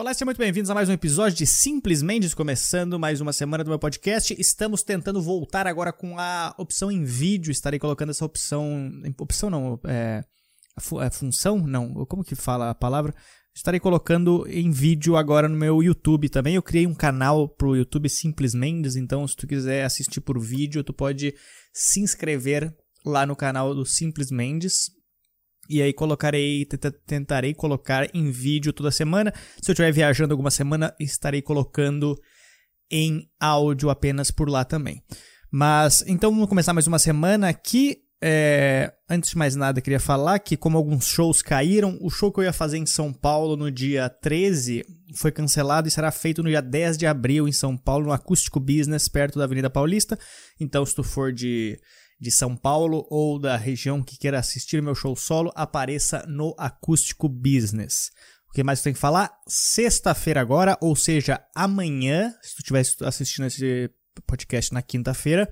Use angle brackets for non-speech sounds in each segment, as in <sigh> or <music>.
Olá, sejam muito bem-vindos a mais um episódio de Simples Mendes, começando mais uma semana do meu podcast. Estamos tentando voltar agora com a opção em vídeo. Estarei colocando essa opção. Opção não, é. A, função? Não, como que fala a palavra? Estarei colocando em vídeo agora no meu YouTube também. Eu criei um canal pro YouTube Simples Mendes, então se tu quiser assistir por vídeo, tu pode se inscrever lá no canal do Simples Mendes. E aí colocarei, tentarei colocar em vídeo toda semana. Se eu estiver viajando alguma semana, estarei colocando em áudio apenas por lá também. Mas então vamos começar mais uma semana aqui. É, antes de mais nada, queria falar que, como alguns shows caíram, o show que eu ia fazer em São Paulo no dia 13 foi cancelado e será feito no dia 10 de abril em São Paulo, no Acústico Business, perto da Avenida Paulista. Então, se tu for de de São Paulo ou da região que queira assistir meu show solo, apareça no Acústico Business. O que mais tem que falar? Sexta-feira agora, ou seja, amanhã, se tu estiver assistindo esse podcast na quinta-feira,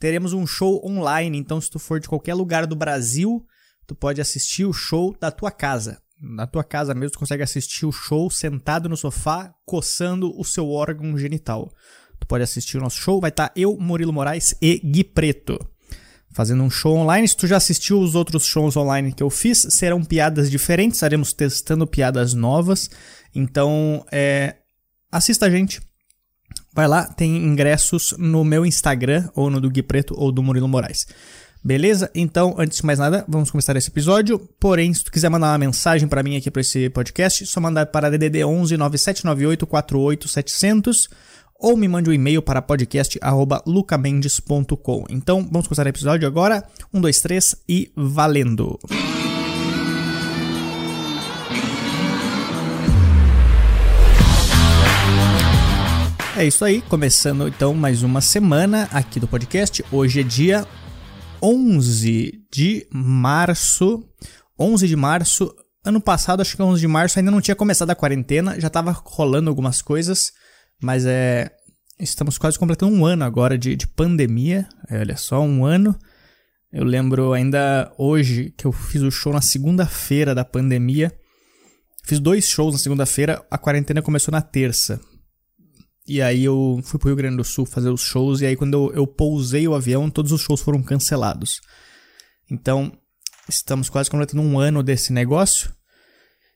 teremos um show online. Então, se tu for de qualquer lugar do Brasil, tu pode assistir o show da tua casa. Na tua casa mesmo, tu consegue assistir o show sentado no sofá, coçando o seu órgão genital. Tu pode assistir o nosso show, vai estar eu, Murilo Moraes e Gui Preto fazendo um show online. Se tu já assistiu os outros shows online que eu fiz, serão piadas diferentes, estaremos testando piadas novas. Então, é, assista a gente. Vai lá, tem ingressos no meu Instagram, ou no do Gui Preto, ou do Murilo Moraes. Beleza? Então, antes de mais nada, vamos começar esse episódio. Porém, se tu quiser mandar uma mensagem para mim aqui para esse podcast, só mandar para DDD 11 9798 48 700 ou me mande um e-mail para podcast@lucamendes.com. Então, vamos começar o episódio agora. Um, dois, três e valendo! É isso aí, começando então mais uma semana aqui do podcast. Hoje é dia 11 de março. 11 de março. Ano passado, acho que 11 de março, ainda não tinha começado a quarentena, já estava rolando algumas coisas. Mas é. Estamos quase completando um ano agora de, de pandemia. É, olha só, um ano. Eu lembro ainda hoje que eu fiz o show na segunda-feira da pandemia. Fiz dois shows na segunda-feira, a quarentena começou na terça. E aí eu fui pro Rio Grande do Sul fazer os shows, e aí quando eu, eu pousei o avião, todos os shows foram cancelados. Então, estamos quase completando um ano desse negócio.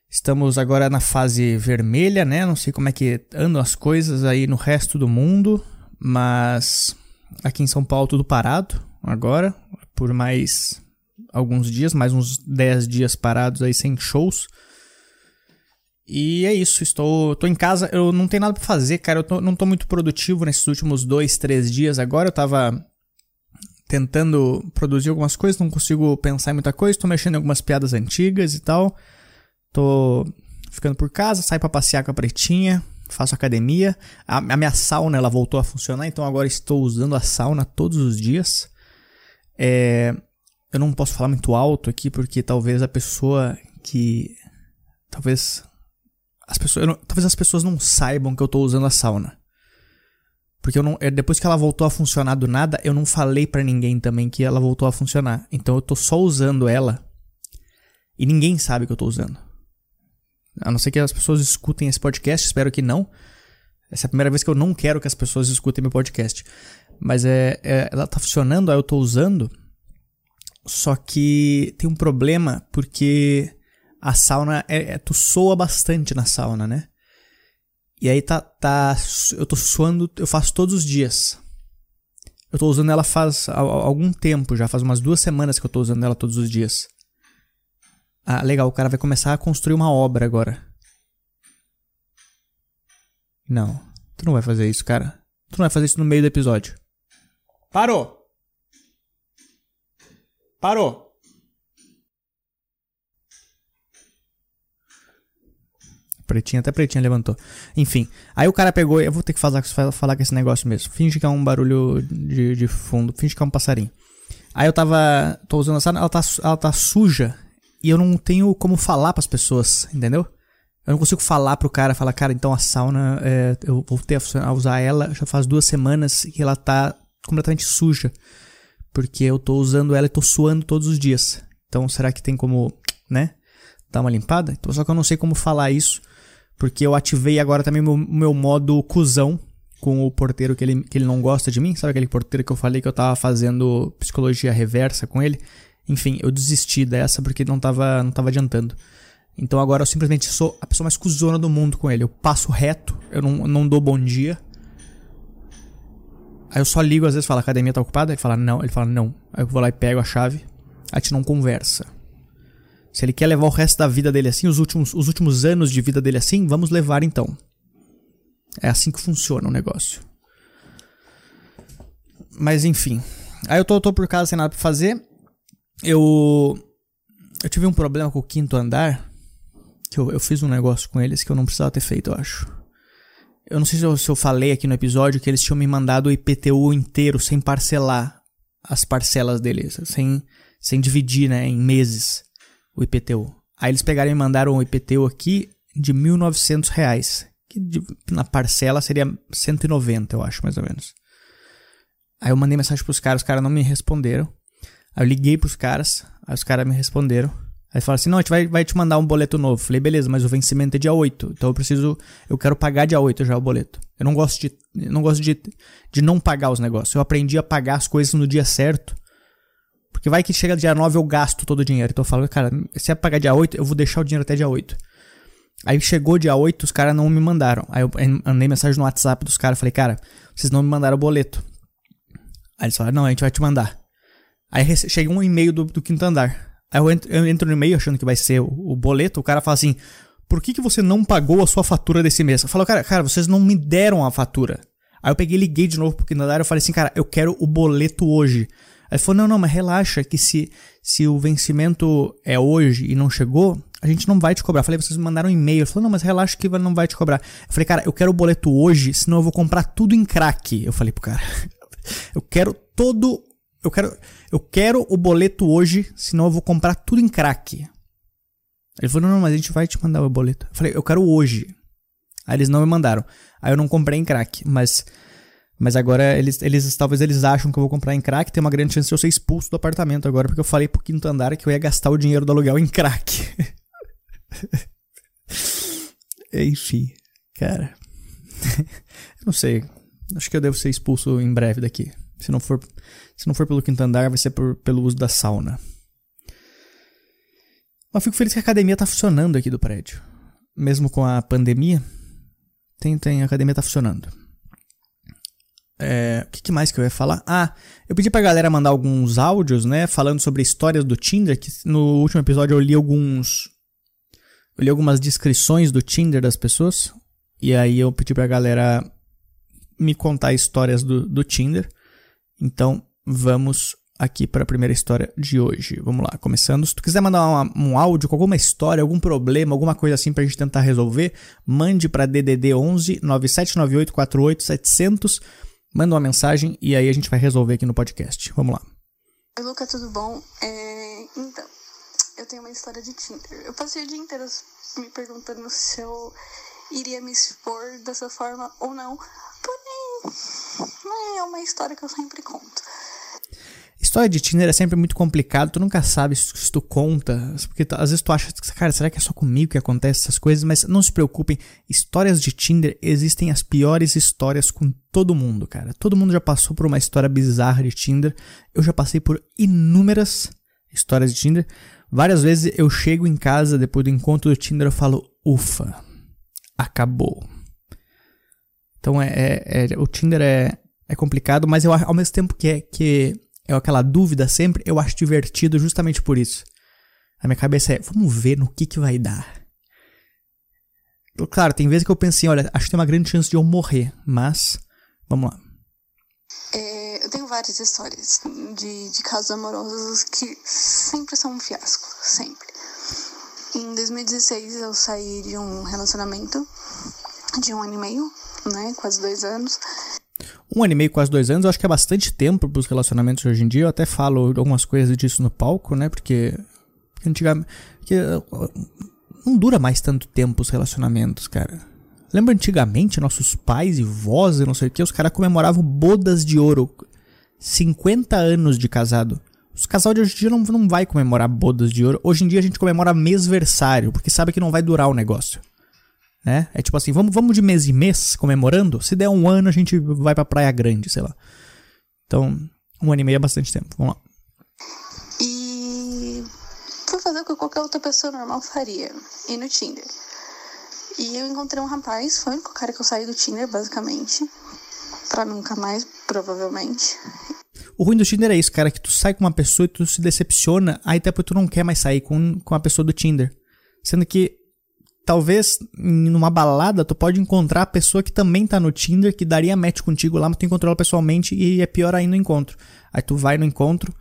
Estamos agora na fase vermelha, né? Não sei como é que andam as coisas aí no resto do mundo, mas aqui em São Paulo tudo parado agora, por mais alguns dias, mais uns 10 dias parados aí sem shows. E é isso, estou tô em casa, eu não tenho nada para fazer, cara, eu tô, não tô muito produtivo nesses últimos dois, três dias agora, eu tava tentando produzir algumas coisas, não consigo pensar em muita coisa, tô mexendo em algumas piadas antigas e tal. Tô ficando por casa, saio para passear com a pretinha, faço academia. A, a, minha sauna ela voltou a funcionar, então agora estou usando a sauna todos os dias. É, eu não posso falar muito alto aqui porque talvez a pessoa que talvez as pessoas não, talvez as pessoas não saibam que eu estou usando a sauna. Porque eu não, é, depois que ela voltou a funcionar do nada, eu não falei para ninguém também que ela voltou a funcionar. Então eu tô só usando ela e ninguém sabe que eu tô usando. A não ser que as pessoas escutem esse podcast, espero que não. Essa é a primeira vez que eu não quero que as pessoas escutem meu podcast. Mas é, é ela tá funcionando, aí eu tô usando. Só que tem um problema porque a sauna é, é, tu soa bastante na sauna, né? E aí tá tá eu tô suando, eu faço todos os dias. Eu tô usando ela faz algum tempo, já faz umas duas semanas que eu tô usando ela todos os dias. Ah, legal, o cara vai começar a construir uma obra agora. Não, tu não vai fazer isso, cara. Tu não vai fazer isso no meio do episódio. Parou! Parou! Pretinha, até pretinha levantou. Enfim, aí o cara pegou. Eu vou ter que falar, falar com esse negócio mesmo. Finge que é um barulho de, de fundo. Finge que é um passarinho. Aí eu tava. tô usando essa. Ela tá, ela tá suja e eu não tenho como falar para as pessoas, entendeu? Eu não consigo falar pro cara, falar, cara, então a sauna, é, eu voltei a usar ela já faz duas semanas e ela tá completamente suja. Porque eu tô usando ela e tô suando todos os dias. Então será que tem como, né, dar uma limpada? Então, só que eu não sei como falar isso, Porque eu ativei agora também o meu, meu modo cuzão com o porteiro que ele, que ele não gosta de mim. Sabe aquele porteiro que eu falei que eu tava fazendo psicologia reversa com ele? Enfim, eu desisti dessa porque não tava, não tava adiantando. Então agora eu simplesmente sou a pessoa mais cuzona do mundo com ele. Eu passo reto, eu não, não dou bom dia. Aí eu só ligo, às vezes fala, a academia tá ocupada? Ele fala, não. Ele fala, não. Aí eu vou lá e pego a chave. A gente não conversa. Se ele quer levar o resto da vida dele assim, os últimos, os últimos anos de vida dele assim, vamos levar então. É assim que funciona o negócio. Mas enfim. Aí eu tô, tô por casa sem nada pra fazer. Eu. Eu tive um problema com o quinto andar. Que eu, eu fiz um negócio com eles que eu não precisava ter feito, eu acho. Eu não sei se eu, se eu falei aqui no episódio que eles tinham me mandado o IPTU inteiro sem parcelar as parcelas deles, sem, sem dividir né, em meses o IPTU. Aí eles pegaram e mandaram o IPTU aqui de 1.900 reais. Que de, na parcela seria 190, eu acho, mais ou menos. Aí eu mandei mensagem pros caras, os caras não me responderam. Aí eu liguei pros caras, aí os caras me responderam. Aí falaram assim: não, a gente vai, vai te mandar um boleto novo. Falei, beleza, mas o vencimento é dia 8. Então eu preciso. Eu quero pagar dia 8 já o boleto. Eu não gosto de. não gosto de, de não pagar os negócios. Eu aprendi a pagar as coisas no dia certo. Porque vai que chega dia 9 eu gasto todo o dinheiro. Então eu falo, cara, se é pagar dia 8, eu vou deixar o dinheiro até dia 8. Aí chegou dia 8, os caras não me mandaram. Aí eu mandei mensagem no WhatsApp dos caras, falei, cara, vocês não me mandaram o boleto. Aí eles falaram, não, a gente vai te mandar. Aí chega um e-mail do, do quinto andar. Aí eu entro, eu entro no e-mail achando que vai ser o, o, boleto, o cara fala assim, por que, que você não pagou a sua fatura desse mês? Eu falo, cara, cara, vocês não me deram a fatura. Aí eu peguei e liguei de novo pro quinto andar e falei assim, cara, eu quero o boleto hoje. Aí ele falou, não, não, mas relaxa, que se, se o vencimento é hoje e não chegou, a gente não vai te cobrar. Eu falei, vocês me mandaram um e-mail. Ele falou, não, mas relaxa que não vai te cobrar. Eu falei, cara, eu quero o boleto hoje, senão eu vou comprar tudo em crack. Eu falei pro cara, <laughs> eu quero todo. Eu quero, eu quero o boleto hoje, senão eu vou comprar tudo em crack. Ele falou, não, não, mas a gente vai te mandar o boleto. Eu falei, eu quero hoje. Aí eles não me mandaram. Aí eu não comprei em crack, mas mas agora eles, eles talvez eles acham que eu vou comprar em crack, tem uma grande chance de eu ser expulso do apartamento agora, porque eu falei pro quinto andar que eu ia gastar o dinheiro do aluguel em crack. <laughs> Enfim, cara. <laughs> eu não sei. Acho que eu devo ser expulso em breve daqui. Se não for, se não for pelo quinto andar, vai ser por, pelo uso da sauna. Mas fico feliz que a academia tá funcionando aqui do prédio. Mesmo com a pandemia, tem, tem, a academia tá funcionando. É, o que, que, mais que eu ia falar? Ah, eu pedi pra galera mandar alguns áudios, né? Falando sobre histórias do Tinder. Que no último episódio eu li alguns. Eu li algumas descrições do Tinder das pessoas. E aí eu pedi pra galera me contar histórias do, do Tinder. Então vamos aqui para a primeira história de hoje. Vamos lá, começando. Se tu quiser mandar uma, um áudio com alguma história, algum problema, alguma coisa assim pra gente tentar resolver, mande para DDD 11 9798 48 700 manda uma mensagem e aí a gente vai resolver aqui no podcast. Vamos lá. Oi, Luca, tudo bom? É... Então, eu tenho uma história de Tinder. Eu passei o dia inteiro me perguntando se eu iria me expor dessa forma ou não. Porém, é uma história que eu sempre conto. História de Tinder é sempre muito complicado, tu nunca sabe se tu conta, porque tu, às vezes tu acha, cara, será que é só comigo que acontece essas coisas? Mas não se preocupem, histórias de Tinder existem as piores histórias com todo mundo, cara. Todo mundo já passou por uma história bizarra de Tinder. Eu já passei por inúmeras histórias de Tinder. Várias vezes eu chego em casa depois do encontro do Tinder eu falo, ufa, acabou. Então é, é, é o Tinder é, é complicado, mas eu ao mesmo tempo que é que é aquela dúvida sempre, eu acho divertido justamente por isso. A minha cabeça é, vamos ver no que que vai dar. Claro, tem vezes que eu pensei, olha, acho que tem uma grande chance de eu morrer, mas vamos lá. É, eu tenho várias histórias de, de casos amorosos que sempre são um fiasco, sempre. Em 2016 eu saí de um relacionamento de um ano e meio, né, quase dois anos, um ano e meio, quase dois anos, eu acho que é bastante tempo para os relacionamentos hoje em dia. Eu até falo algumas coisas disso no palco, né? Porque, antigamente. Porque, não dura mais tanto tempo os relacionamentos, cara. Lembra antigamente, nossos pais e vós e não sei o que, os caras comemoravam bodas de ouro. 50 anos de casado. Os casal de hoje em dia não, não vai comemorar bodas de ouro. Hoje em dia a gente comemora mêsversário, porque sabe que não vai durar o negócio. Né? É tipo assim, vamos, vamos de mês em mês comemorando? Se der um ano, a gente vai pra Praia Grande, sei lá. Então, um ano e meio é bastante tempo. Vamos lá. E fui fazer o que qualquer outra pessoa normal faria. Ir no Tinder. E eu encontrei um rapaz, foi o único cara que eu saí do Tinder, basicamente. Pra nunca mais, provavelmente. O ruim do Tinder é isso, cara, que tu sai com uma pessoa e tu se decepciona, aí depois tu não quer mais sair com, com a pessoa do Tinder. Sendo que talvez numa balada tu pode encontrar a pessoa que também tá no Tinder, que daria match contigo lá, mas tu encontrou ela pessoalmente e é pior ainda no encontro. Aí tu vai no encontro,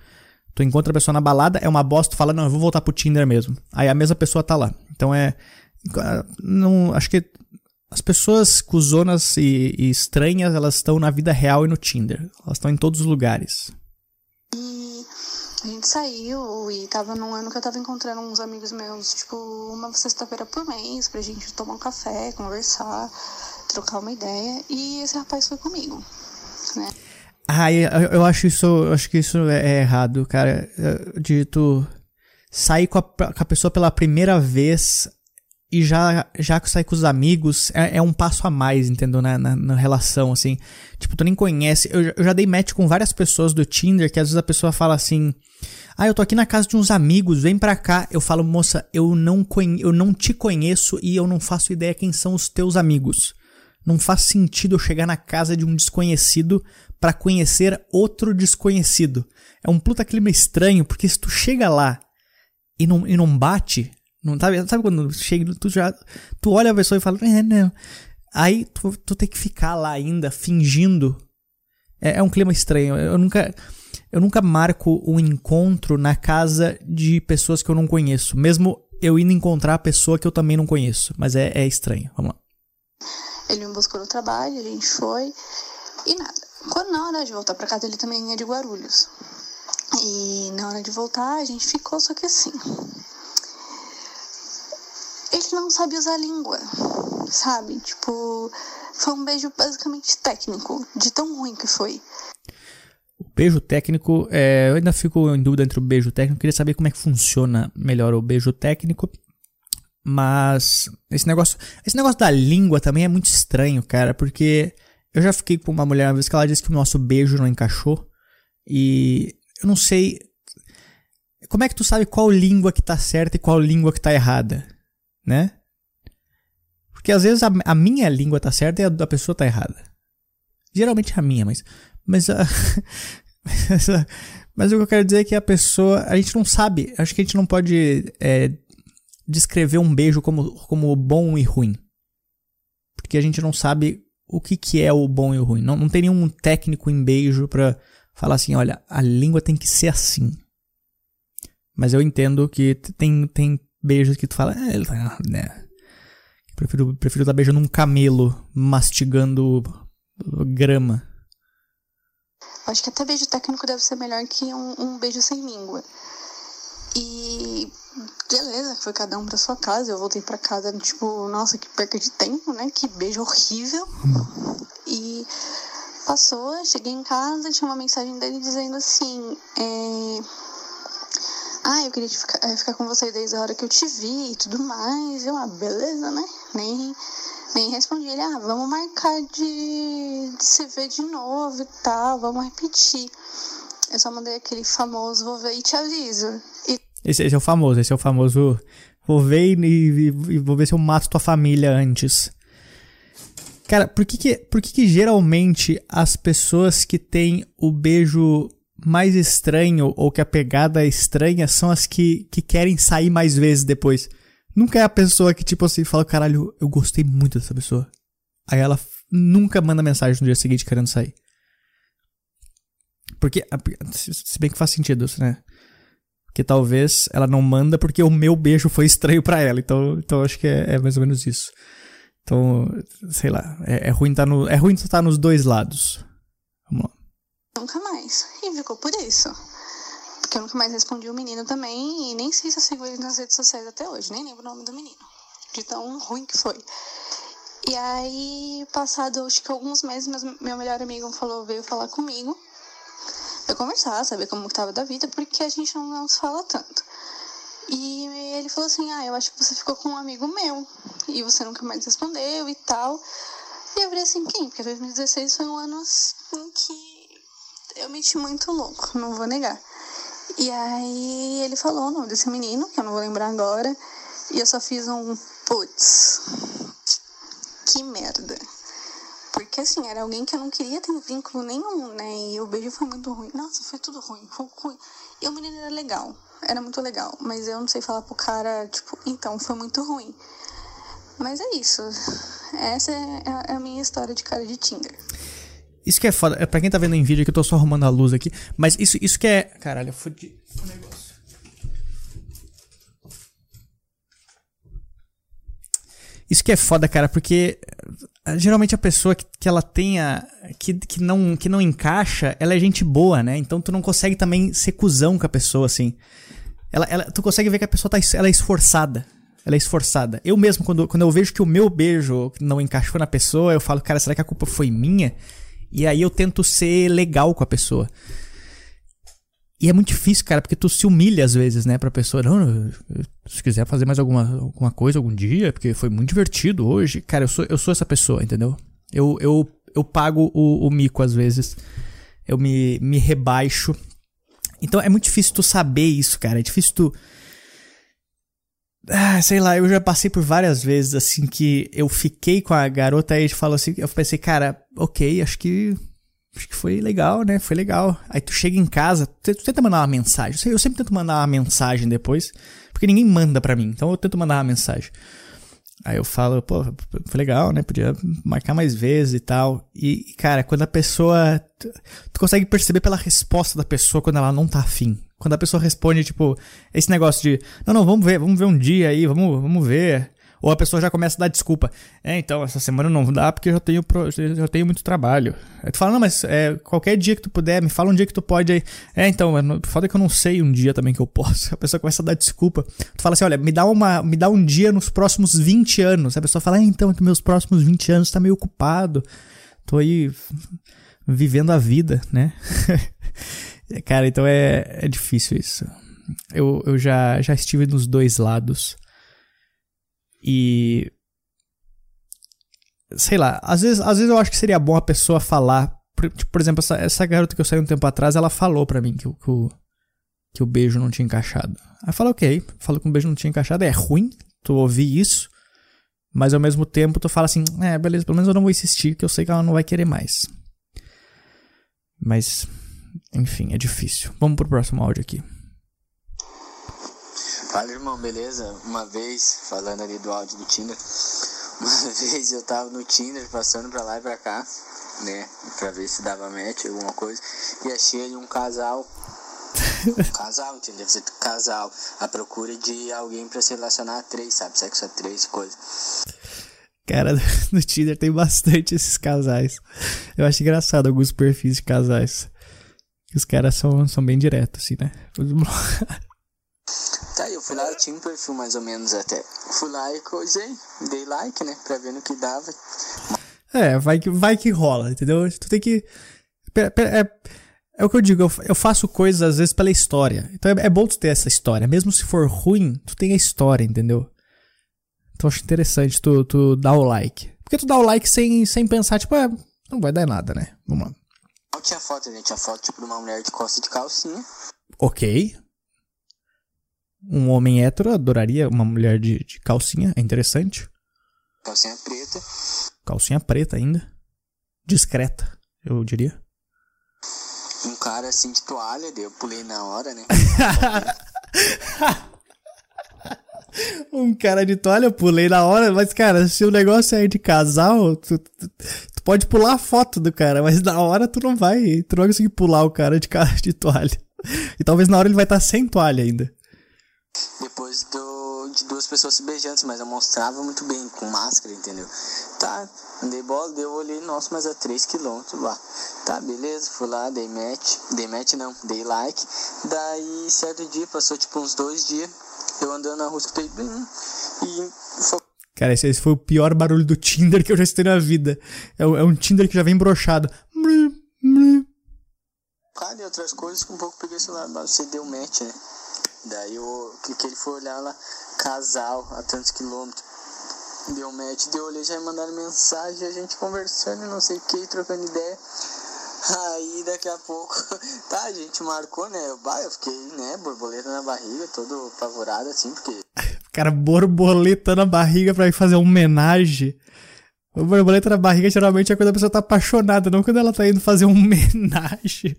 tu encontra a pessoa na balada, é uma bosta, tu fala, não, eu vou voltar pro Tinder mesmo. Aí a mesma pessoa tá lá. Então é. Não, acho que as pessoas cuzonas e, e estranhas, elas estão na vida real e no Tinder. Elas estão em todos os lugares. E a gente saiu e tava num ano que eu tava encontrando uns amigos meus, tipo, uma sexta-feira por mês, pra gente tomar um café, conversar, trocar uma ideia. E esse rapaz foi comigo, né? Ah, eu, acho isso, eu acho que isso é errado, cara. De tu sair com a, com a pessoa pela primeira vez e já, já que sai com os amigos, é, é um passo a mais, entendeu? Na, na, na, relação, assim. Tipo, tu nem conhece. Eu, eu já dei match com várias pessoas do Tinder que às vezes a pessoa fala assim: Ah, eu tô aqui na casa de uns amigos, vem pra cá. Eu falo, moça, eu não, conhe eu não te conheço e eu não faço ideia quem são os teus amigos. Não faz sentido eu chegar na casa de um desconhecido para conhecer outro desconhecido. É um puta clima estranho, porque se tu chega lá e não, e não bate, não, sabe, sabe quando chega, tu já. Tu olha a pessoa e fala, é, não. Aí tu, tu tem que ficar lá ainda, fingindo. É, é um clima estranho. Eu nunca. Eu nunca marco um encontro na casa de pessoas que eu não conheço. Mesmo eu indo encontrar a pessoa que eu também não conheço. Mas é, é estranho. Vamos lá. Ele me buscou no trabalho, a gente foi. E nada. Quando na hora de voltar pra casa, ele também é de Guarulhos. E na hora de voltar, a gente ficou, só que assim ele não sabe usar a língua, sabe? Tipo, foi um beijo basicamente técnico, de tão ruim que foi. O beijo técnico, é, eu ainda fico em dúvida entre o beijo técnico, queria saber como é que funciona melhor o beijo técnico. Mas esse negócio, esse negócio da língua também é muito estranho, cara, porque eu já fiquei com uma mulher uma vez que ela disse que o nosso beijo não encaixou e eu não sei como é que tu sabe qual língua que tá certa e qual língua que tá errada? Né? Porque às vezes a, a minha língua tá certa e a da pessoa tá errada. Geralmente a minha, mas. Mas, a, <laughs> mas, a, mas o que eu quero dizer é que a pessoa. A gente não sabe. Acho que a gente não pode é, descrever um beijo como, como bom e ruim. Porque a gente não sabe o que, que é o bom e o ruim. Não, não tem nenhum técnico em beijo pra falar assim: olha, a língua tem que ser assim. Mas eu entendo que tem, tem beijos que tu fala, é, ele tá, né? Prefiro, prefiro dar beijo num camelo mastigando grama. Acho que até beijo técnico deve ser melhor que um, um beijo sem língua. E beleza, foi cada um pra sua casa. Eu voltei pra casa, tipo, nossa, que perca de tempo, né? Que beijo horrível. E passou, cheguei em casa, tinha uma mensagem dele dizendo assim: é, ah, eu queria ficar, eh, ficar com você desde a hora que eu te vi e tudo mais. Eu, ah, beleza, né? Nem, nem respondi ele, ah, vamos marcar de, de se ver de novo e tal, vamos repetir. Eu só mandei aquele famoso, vou ver e te aviso. E... Esse, esse, é o famoso, esse é o famoso, vou ver e, e, e, vou ver se eu mato tua família antes. Cara, por que que, por que que geralmente as pessoas que têm o beijo mais estranho ou que a pegada é estranha são as que, que querem sair mais vezes depois. Nunca é a pessoa que, tipo assim, fala, caralho, eu gostei muito dessa pessoa. Aí ela nunca manda mensagem no dia seguinte querendo sair. Porque, se bem que faz sentido isso, né? Porque talvez ela não manda porque o meu beijo foi estranho para ela. Então, então acho que é, é, mais ou menos isso. Então, sei lá, é, é ruim estar tá no, é ruim estar tá nos dois lados. Vamos lá nunca mais. E ficou por isso. Porque eu nunca mais respondi o menino também. E nem sei se eu sigo ele nas redes sociais até hoje. Nem lembro o nome do menino. De tão ruim que foi. E aí, passado acho que alguns meses, meu melhor amigo falou, veio falar comigo. Eu conversar, saber como estava da vida, porque a gente não, não se fala tanto. E ele falou assim: Ah, eu acho que você ficou com um amigo meu. e você nunca mais respondeu e tal. E eu falei assim, quem? Porque 2016 foi um ano em que eu meti muito louco, não vou negar. E aí ele falou o nome desse menino, que eu não vou lembrar agora, e eu só fiz um putz. Que merda. Porque assim, era alguém que eu não queria ter vínculo nenhum, né? E o beijo foi muito ruim. Nossa, foi tudo ruim, foi ruim. E o menino era legal, era muito legal. Mas eu não sei falar pro cara, tipo, então, foi muito ruim. Mas é isso. Essa é a minha história de cara de Tinder. Isso que é foda. É pra quem tá vendo em vídeo que eu tô só arrumando a luz aqui. Mas isso, isso que é. Caralho, eu fudi o negócio. Isso que é foda, cara, porque eh, geralmente a pessoa que, que ela tenha. Que, que, não, que não encaixa, ela é gente boa, né? Então tu não consegue também ser cuzão com a pessoa, assim. Ela, ela, tu consegue ver que a pessoa tá, ela é esforçada. Ela é esforçada. Eu mesmo, quando, quando eu vejo que o meu beijo não encaixou na pessoa, eu falo, cara, será que a culpa foi minha? E aí eu tento ser legal com a pessoa. E é muito difícil, cara, porque tu se humilha às vezes, né, pra pessoa. Não, se quiser fazer mais alguma, alguma coisa algum dia, porque foi muito divertido hoje. Cara, eu sou, eu sou essa pessoa, entendeu? Eu, eu, eu pago o, o mico às vezes. Eu me, me rebaixo. Então é muito difícil tu saber isso, cara. É difícil tu. Ah, sei lá, eu já passei por várias vezes assim que eu fiquei com a garota e falou assim, eu pensei, cara, ok, acho que acho que foi legal, né? Foi legal. Aí tu chega em casa, tu tenta mandar uma mensagem. Eu sempre tento mandar uma mensagem depois, porque ninguém manda pra mim, então eu tento mandar uma mensagem. Aí eu falo, pô, foi legal, né? Podia marcar mais vezes e tal. E, cara, quando a pessoa. Tu, tu consegue perceber pela resposta da pessoa quando ela não tá afim. Quando a pessoa responde, tipo, esse negócio de, não, não, vamos ver, vamos ver um dia aí, vamos, vamos ver. Ou a pessoa já começa a dar desculpa. É, então, essa semana não dá porque eu já tenho, já tenho muito trabalho. Aí tu fala, não, mas é, qualquer dia que tu puder, me fala um dia que tu pode aí. É, então, foda é que eu não sei um dia também que eu posso. <laughs> A pessoa começa a dar desculpa. Tu fala assim, olha, me dá, uma, me dá um dia nos próximos 20 anos. A pessoa fala, é, então, que meus próximos 20 anos tá meio ocupado. Tô aí vivendo a vida, né? <laughs> Cara, então é, é difícil isso. Eu, eu já, já estive nos dois lados. E. Sei lá, às vezes, às vezes eu acho que seria bom a pessoa falar. Por, tipo, por exemplo, essa, essa garota que eu saí um tempo atrás, ela falou pra mim que, que, o, que o beijo não tinha encaixado. Aí eu falei, ok, falou que o beijo não tinha encaixado, é ruim tu ouvir isso, mas ao mesmo tempo tu fala assim, é, beleza, pelo menos eu não vou insistir, que eu sei que ela não vai querer mais. Mas, enfim, é difícil. Vamos pro próximo áudio aqui. Fala irmão, beleza? Uma vez, falando ali do áudio do Tinder, <laughs> uma vez eu tava no Tinder passando pra lá e pra cá, né? Pra ver se dava match, alguma coisa, e achei ali um casal. Um <laughs> casal, entendeu? Deve ser casal. A procura de alguém pra se relacionar a três, sabe? Sexo a três e coisa. Cara, <laughs> no Tinder tem bastante esses casais. Eu acho engraçado alguns perfis de casais. Os caras são, são bem diretos, assim, né? <laughs> Tá, eu fui lá, eu tinha um perfil mais ou menos até. Fui lá e coisei, dei like, né? Pra ver no que dava. É, vai que, vai que rola, entendeu? Tu tem que. É, é o que eu digo, eu, eu faço coisas às vezes pela história. Então é, é, bom tu ter essa história. Mesmo se for ruim, tu tem a história, entendeu? Então acho interessante tu, tu dar o like. Porque tu dá o like sem, sem pensar, tipo, é, não vai dar nada, né? Vamos lá. Não tinha foto, né? Tinha foto tipo de uma mulher de costa de calcinha. Ok. Um homem hétero adoraria uma mulher de, de calcinha, é interessante. Calcinha preta. Calcinha preta ainda. Discreta, eu diria. Um cara assim de toalha, eu pulei na hora, né? <laughs> um cara de toalha, eu pulei na hora, mas cara, se o negócio é de casal, tu, tu, tu, pode pular a foto do cara, mas na hora tu não vai, tu não vai conseguir pular o cara de, de toalha. E talvez na hora ele vai estar tá sem toalha ainda depois do, de duas pessoas se beijando, mas eu mostrava muito bem, com máscara, entendeu? Tá, andei bola, deu, olhei, nossa, mas é 3km lá. Tá, beleza, fui lá, dei match, dei match não, dei like. Daí, certo dia, passou tipo uns dois dias, eu andando na rua, escutei bem, e Cara, esse, esse foi o pior barulho do Tinder que eu já escutei na vida. É, é um Tinder que já vem brochado. Cara, e outras coisas, um pouco peguei o celular, você deu match, né? Daí eu cliquei, ele foi olhar lá, casal a tantos quilômetros. Deu match, deu olhei, já mandaram mensagem, a gente conversando, não sei o que, trocando ideia. Aí daqui a pouco, <laughs> tá, a gente marcou, né? Eu, bah, eu fiquei, né, borboleta na barriga, todo apavorado assim, porque. Cara, borboleta na barriga pra ir fazer homenagem. Borboleta na barriga geralmente é quando a pessoa tá apaixonada, não quando ela tá indo fazer uma <laughs> homenagem.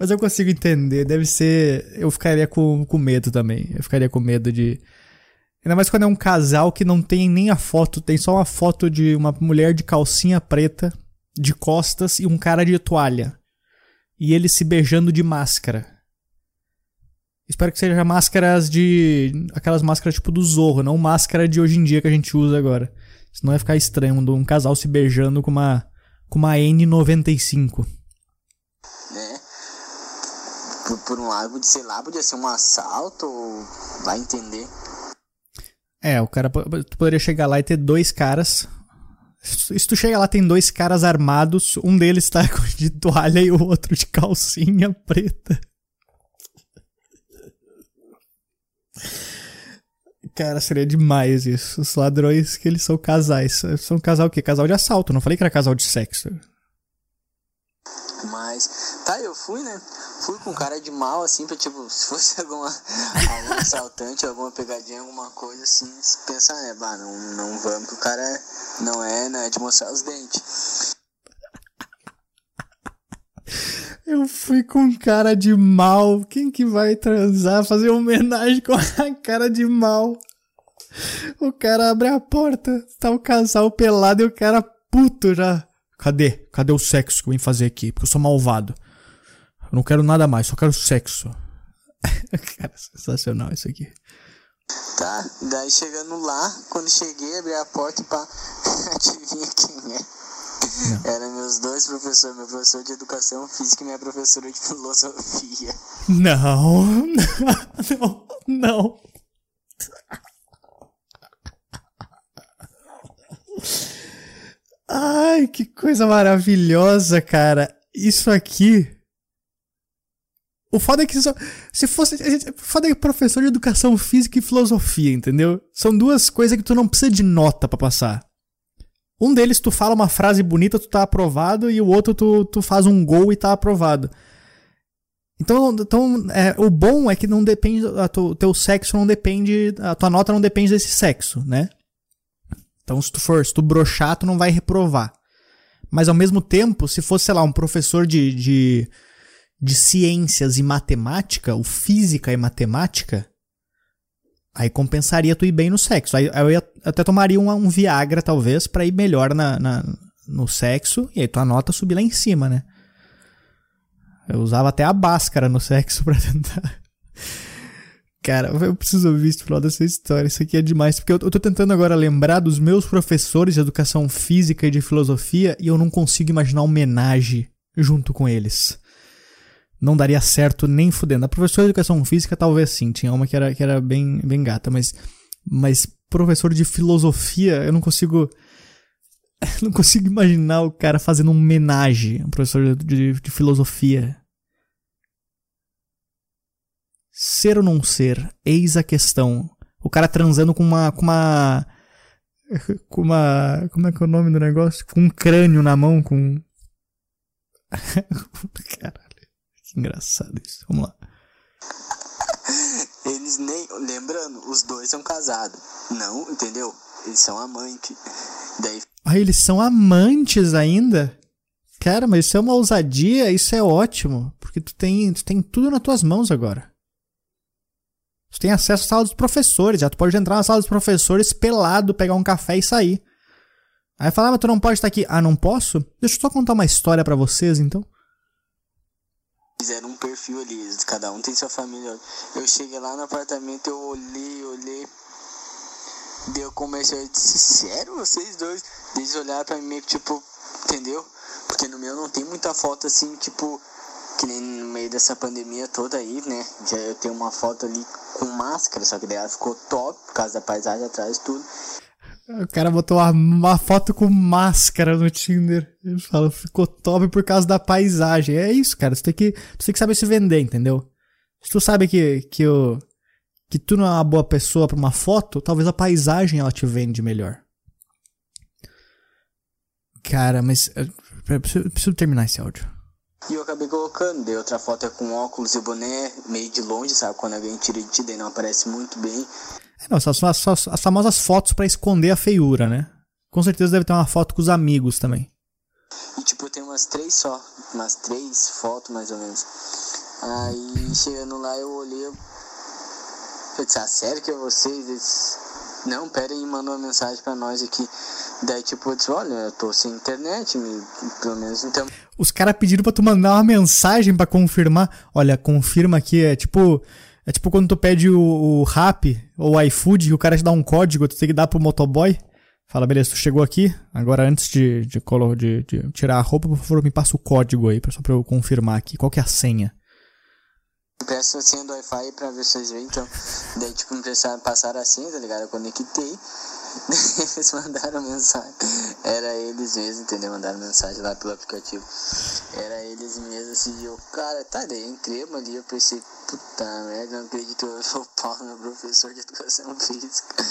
Mas eu consigo entender, deve ser. Eu ficaria com, com medo também. Eu ficaria com medo de. Ainda mais quando é um casal que não tem nem a foto, tem só uma foto de uma mulher de calcinha preta, de costas e um cara de toalha. E eles se beijando de máscara. Espero que seja máscaras de. aquelas máscaras tipo do Zorro, não máscara de hoje em dia que a gente usa agora. Senão vai ficar estranho um casal se beijando com uma. com uma N95 por, por um lado, sei lá, podia ser um assalto, ou vai entender. É, o cara tu poderia chegar lá e ter dois caras. Se tu chega lá, tem dois caras armados, um deles tá <laughs> de toalha e o outro de calcinha preta. Cara, seria demais isso. Os ladrões que eles são casais. São casal o quê? Casal de assalto. Não falei que era casal de sexo. Mas, tá, eu fui, né? Fui com cara de mal, assim, pra tipo, <laughs> se fosse alguma algum assaltante, alguma pegadinha, alguma coisa assim, pensar, né, bah, não, não vamos, que o cara não é, né, de mostrar os dentes. Eu fui com cara de mal. Quem que vai transar, fazer homenagem com a cara de mal? O cara abre a porta, tá o casal pelado e o cara puto já. Cadê? Cadê o sexo que eu vim fazer aqui? Porque eu sou malvado. Eu não quero nada mais, só quero sexo. <laughs> Cara, sensacional isso aqui. Tá, daí chegando lá, quando cheguei, abri a porta e pá, <laughs> adivinha quem é? Não. Eram meus dois professores, meu professor de educação física e minha professora de <laughs> filosofia. Não, não, não. Ai, que coisa maravilhosa, cara. Isso aqui. O foda é que só, se fosse. O foda é que professor de educação física e filosofia, entendeu? São duas coisas que tu não precisa de nota para passar. Um deles tu fala uma frase bonita, tu tá aprovado, e o outro tu, tu faz um gol e tá aprovado. Então, então é, o bom é que não depende. O teu sexo não depende. A tua nota não depende desse sexo, né? Então, se tu for, se tu brochar, tu não vai reprovar. Mas ao mesmo tempo, se fosse, sei lá, um professor de, de, de ciências e matemática, ou física e matemática, aí compensaria tu ir bem no sexo. Aí, eu ia, até tomaria um, um Viagra, talvez, para ir melhor na, na, no sexo, e aí tua nota subir lá em cima, né? Eu usava até a báscara no sexo <laughs> pra tentar. Cara, eu preciso ouvir esse final dessa história. Isso aqui é demais. Porque eu, eu tô tentando agora lembrar dos meus professores de educação física e de filosofia e eu não consigo imaginar homenagem junto com eles. Não daria certo nem fudendo. A professora de educação física talvez sim. Tinha uma que era, que era bem, bem gata, mas, mas professor de filosofia, eu não consigo. <laughs> não consigo imaginar o cara fazendo uma homenagem. Um professor de, de, de filosofia. Ser ou não ser? Eis a questão. O cara transando com uma. com uma. <laughs> com uma. como é que é o nome do negócio? Com um crânio na mão, com. <laughs> Caralho. Que engraçado isso. Vamos lá. Eles nem. Lembrando, os dois são casados. Não, entendeu? Eles são amantes. Daí. Ah, eles são amantes ainda? Cara, mas isso é uma ousadia, isso é ótimo. Porque tu tem, tu tem tudo nas tuas mãos agora. Tu tem acesso à sala dos professores, já tu pode entrar na sala dos professores pelado, pegar um café e sair. Aí fala, ah, mas tu não pode estar aqui. Ah, não posso? Deixa eu só contar uma história para vocês, então. Fizeram um perfil ali, cada um tem sua família. Eu cheguei lá no apartamento, eu olhei, olhei. Daí eu dizer, sério, vocês dois? Eles olharam pra mim tipo, entendeu? Porque no meu não tem muita foto assim, tipo, que nem no meio dessa pandemia toda aí, né? Já eu tenho uma foto ali com máscara, só que daí ela ficou top por causa da paisagem atrás e tudo. O cara botou uma, uma, foto com máscara no Tinder. Ele fala, ficou top por causa da paisagem. É isso, cara. Você tem que, você tem que saber se vender, entendeu? Se tu sabe que, que, o, que tu não é uma boa pessoa para uma foto, talvez a paisagem ela te vende melhor. Cara, mas eu preciso, eu preciso terminar esse áudio. E eu acabei colocando, daí outra foto é com óculos e boné, meio de longe, sabe? Quando alguém tira de ti, daí não aparece muito bem. É, não, são as, as, as famosas fotos para esconder a feiura, né? Com certeza deve ter uma foto com os amigos também. E tipo, eu tenho umas três só, umas três fotos mais ou menos. Aí chegando lá eu olhei, eu pensei, ah, sério que é vocês? Eles, não, pera aí, mandou uma mensagem pra nós aqui. Daí tipo, eu disse, olha, eu tô sem internet, pelo menos então. Os caras pediram pra tu mandar uma mensagem para confirmar. Olha, confirma aqui, é tipo. É tipo quando tu pede o, o rap ou o iFood e o cara te dá um código, tu tem que dar pro motoboy. Fala, beleza, tu chegou aqui. Agora, antes de, de, de, de tirar a roupa, por favor, me passa o código aí, só pra eu confirmar aqui. Qual que é a senha? Peço a senha do Wi-Fi pra ver se vocês veem, então. Daí, tipo, me passaram a senha, tá ligado? Eu conectei. <laughs> Eles mandaram mensagem. Era eles mesmo, entendeu? Mandaram mensagem lá pelo aplicativo. Era eles mesmo, assim, eu, cara, tá, daí entrei ali, eu pensei, puta merda, não acredito, eu vou o pau no professor de educação física.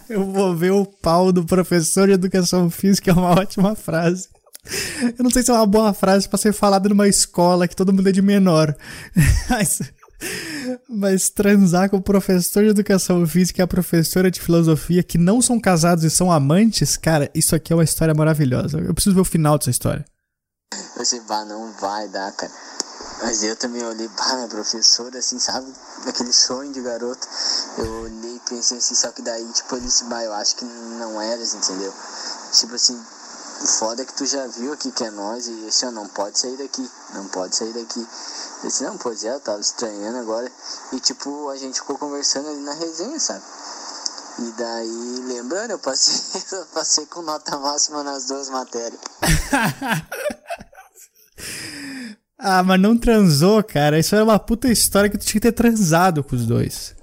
<laughs> eu vou ver o pau do professor de educação física, é uma ótima frase. Eu não sei se é uma boa frase para ser falada numa escola que todo mundo é de menor. <laughs> Mas mas transar com o professor de educação física e a professora de filosofia que não são casados e são amantes, cara, isso aqui é uma história maravilhosa. Eu preciso ver o final dessa história. Pensei, bah, não vai dar, cara. Mas eu também olhei, bah, minha professora, assim, sabe? Aquele sonho de garoto. Eu olhei e pensei assim, só que daí, tipo, eu disse, bah, eu acho que não eras, entendeu? Tipo assim, o foda é que tu já viu aqui que é nós e assim, ó, não pode sair daqui, não pode sair daqui. Eu disse, não, pois é, eu tava estranhando agora. E tipo, a gente ficou conversando ali na resenha, sabe? E daí, lembrando, eu passei, <laughs> eu passei com nota máxima nas duas matérias. <laughs> ah, mas não transou, cara. Isso era uma puta história que tu tinha que ter transado com os dois.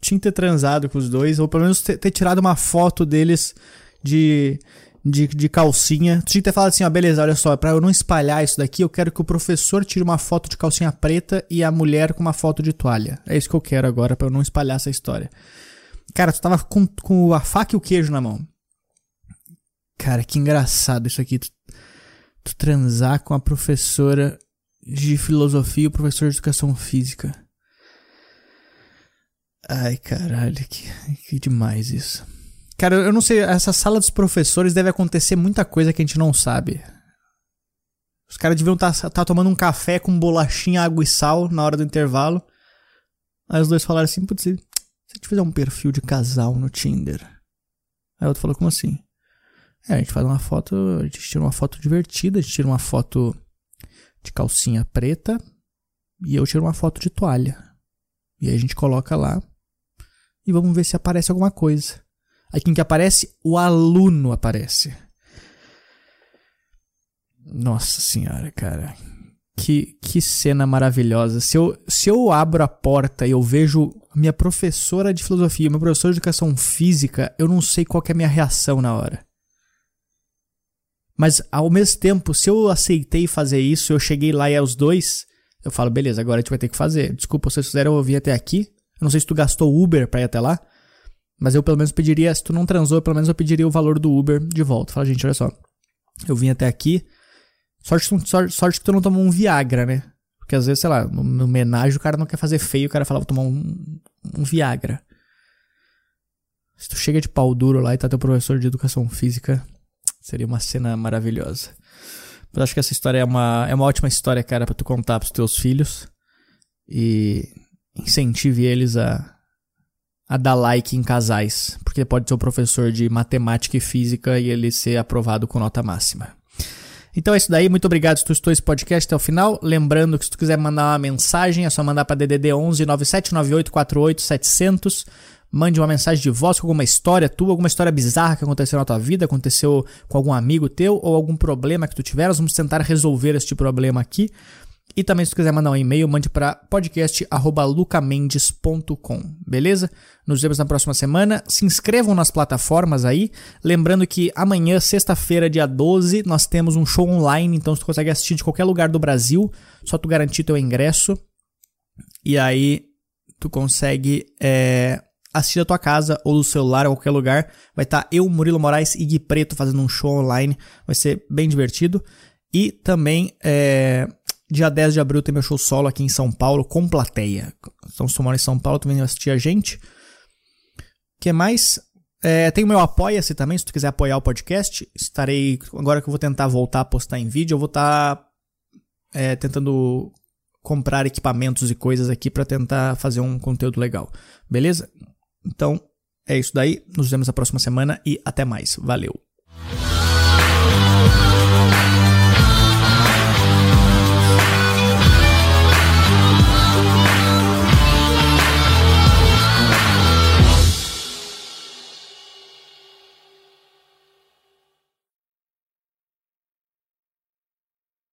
Tinha que ter transado com os dois, ou pelo menos ter, ter tirado uma foto deles de de, de calcinha. Tu tinha que ter falado assim, ó, beleza, olha só, pra eu não espalhar isso daqui, eu quero que o professor tire uma foto de calcinha preta e a mulher com uma foto de toalha. É isso que eu quero agora, pra eu não espalhar essa história. Cara, tu tava com, com a faca e o queijo na mão. Cara, que engraçado isso aqui. Tu, tu transar com a professora de filosofia e o professor de educação física. Ai, caralho, que, que demais isso. Cara, eu não sei, essa sala dos professores deve acontecer muita coisa que a gente não sabe. Os caras deviam estar tá, tá tomando um café com bolachinha, água e sal na hora do intervalo. Aí os dois falaram assim: putz, se a gente fizer um perfil de casal no Tinder. Aí o outro falou: como assim? É, a gente faz uma foto, a gente tira uma foto divertida, a gente tira uma foto de calcinha preta e eu tiro uma foto de toalha. E aí a gente coloca lá e vamos ver se aparece alguma coisa. Aí quem que aparece? O aluno aparece. Nossa senhora, cara. Que, que cena maravilhosa. Se eu, se eu abro a porta e eu vejo minha professora de filosofia, meu professor de educação física, eu não sei qual é a minha reação na hora. Mas ao mesmo tempo, se eu aceitei fazer isso, eu cheguei lá e é os dois, eu falo, beleza, agora a gente vai ter que fazer. Desculpa, vocês fizeram eu vir até aqui. Eu não sei se tu gastou Uber pra ir até lá. Mas eu pelo menos pediria, se tu não transou, pelo menos eu pediria o valor do Uber de volta. Fala, gente, olha só. Eu vim até aqui. Sorte, sorte, sorte que tu não tomou um Viagra, né? Porque às vezes, sei lá, no, homenagem o cara não quer fazer feio, o cara fala, vou tomar um, um Viagra. Se tu chega de pau duro lá e tá teu professor de educação física, seria uma cena maravilhosa. Mas acho que essa história é uma, é uma ótima história, cara, para tu contar pros teus filhos. E incentive eles a, a dar like em casais, porque pode ser o professor de matemática e física e ele ser aprovado com nota máxima. Então é isso daí, muito obrigado se tu estou esse podcast até o final. Lembrando que se tu quiser mandar uma mensagem, é só mandar para DDD 11 9798 48 700. Mande uma mensagem de voz com alguma história tua, alguma história bizarra que aconteceu na tua vida, aconteceu com algum amigo teu ou algum problema que tu tiver. Nós vamos tentar resolver este problema aqui. E também, se quiser mandar um e-mail, mande para podcast.lucamendes.com, beleza? Nos vemos na próxima semana. Se inscrevam nas plataformas aí. Lembrando que amanhã, sexta-feira, dia 12, nós temos um show online, então você consegue assistir de qualquer lugar do Brasil. Só tu garantir teu ingresso. E aí, tu consegue é, assistir da tua casa ou do celular ou qualquer lugar. Vai estar tá eu, Murilo Moraes e Gui Preto fazendo um show online. Vai ser bem divertido. E também, é, dia 10 de abril tem meu show solo aqui em São Paulo com plateia. Então, se tu mora em São Paulo, vem assistir a gente. Que mais? É, tem o meu Apoia-se também, se tu quiser apoiar o podcast. Estarei, agora que eu vou tentar voltar a postar em vídeo, eu vou estar tá, é, tentando comprar equipamentos e coisas aqui para tentar fazer um conteúdo legal. Beleza? Então, é isso daí. Nos vemos na próxima semana e até mais. Valeu!